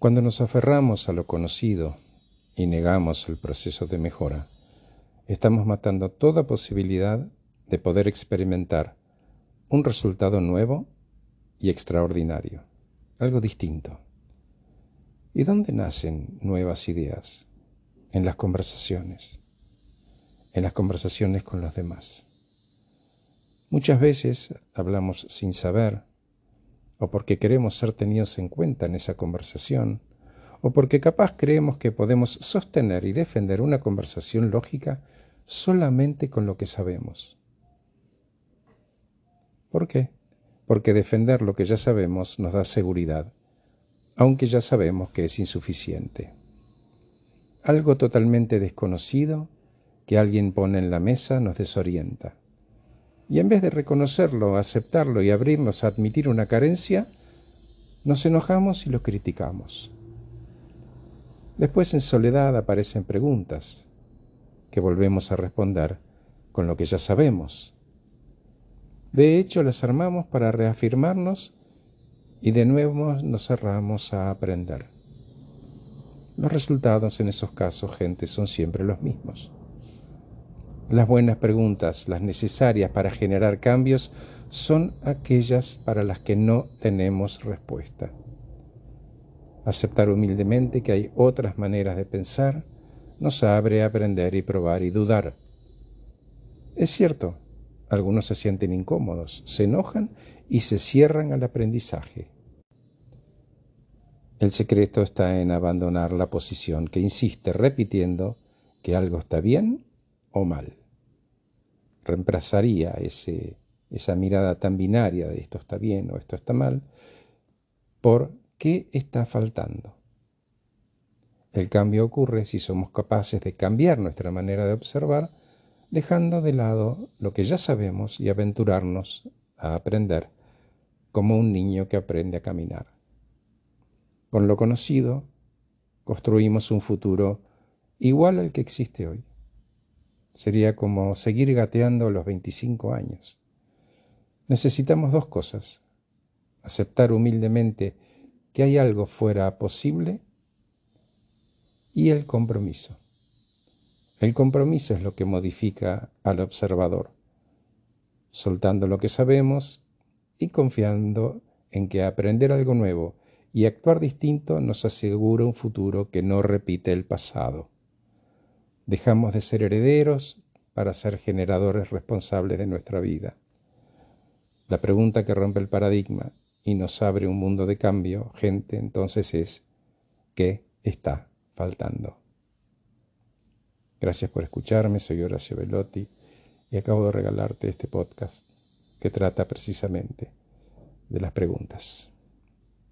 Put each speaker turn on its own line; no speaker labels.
Cuando nos aferramos a lo conocido y negamos el proceso de mejora, estamos matando toda posibilidad de poder experimentar un resultado nuevo y extraordinario, algo distinto. ¿Y dónde nacen nuevas ideas? En las conversaciones, en las conversaciones con los demás. Muchas veces hablamos sin saber, o porque queremos ser tenidos en cuenta en esa conversación, o porque capaz creemos que podemos sostener y defender una conversación lógica solamente con lo que sabemos. ¿Por qué? Porque defender lo que ya sabemos nos da seguridad, aunque ya sabemos que es insuficiente. Algo totalmente desconocido que alguien pone en la mesa nos desorienta. Y en vez de reconocerlo, aceptarlo y abrirnos a admitir una carencia, nos enojamos y lo criticamos. Después en soledad aparecen preguntas que volvemos a responder con lo que ya sabemos. De hecho, las armamos para reafirmarnos y de nuevo nos cerramos a aprender. Los resultados en esos casos, gente, son siempre los mismos. Las buenas preguntas, las necesarias para generar cambios, son aquellas para las que no tenemos respuesta. Aceptar humildemente que hay otras maneras de pensar nos abre a aprender y probar y dudar. Es cierto, algunos se sienten incómodos, se enojan y se cierran al aprendizaje. El secreto está en abandonar la posición que insiste repitiendo que algo está bien o mal reemplazaría esa mirada tan binaria de esto está bien o esto está mal por qué está faltando. El cambio ocurre si somos capaces de cambiar nuestra manera de observar, dejando de lado lo que ya sabemos y aventurarnos a aprender como un niño que aprende a caminar. Con lo conocido, construimos un futuro igual al que existe hoy. Sería como seguir gateando los 25 años. Necesitamos dos cosas. Aceptar humildemente que hay algo fuera posible y el compromiso. El compromiso es lo que modifica al observador, soltando lo que sabemos y confiando en que aprender algo nuevo y actuar distinto nos asegura un futuro que no repite el pasado. Dejamos de ser herederos para ser generadores responsables de nuestra vida. La pregunta que rompe el paradigma y nos abre un mundo de cambio, gente, entonces es, ¿qué está faltando? Gracias por escucharme, soy Horacio Velotti y acabo de regalarte este podcast que trata precisamente de las preguntas.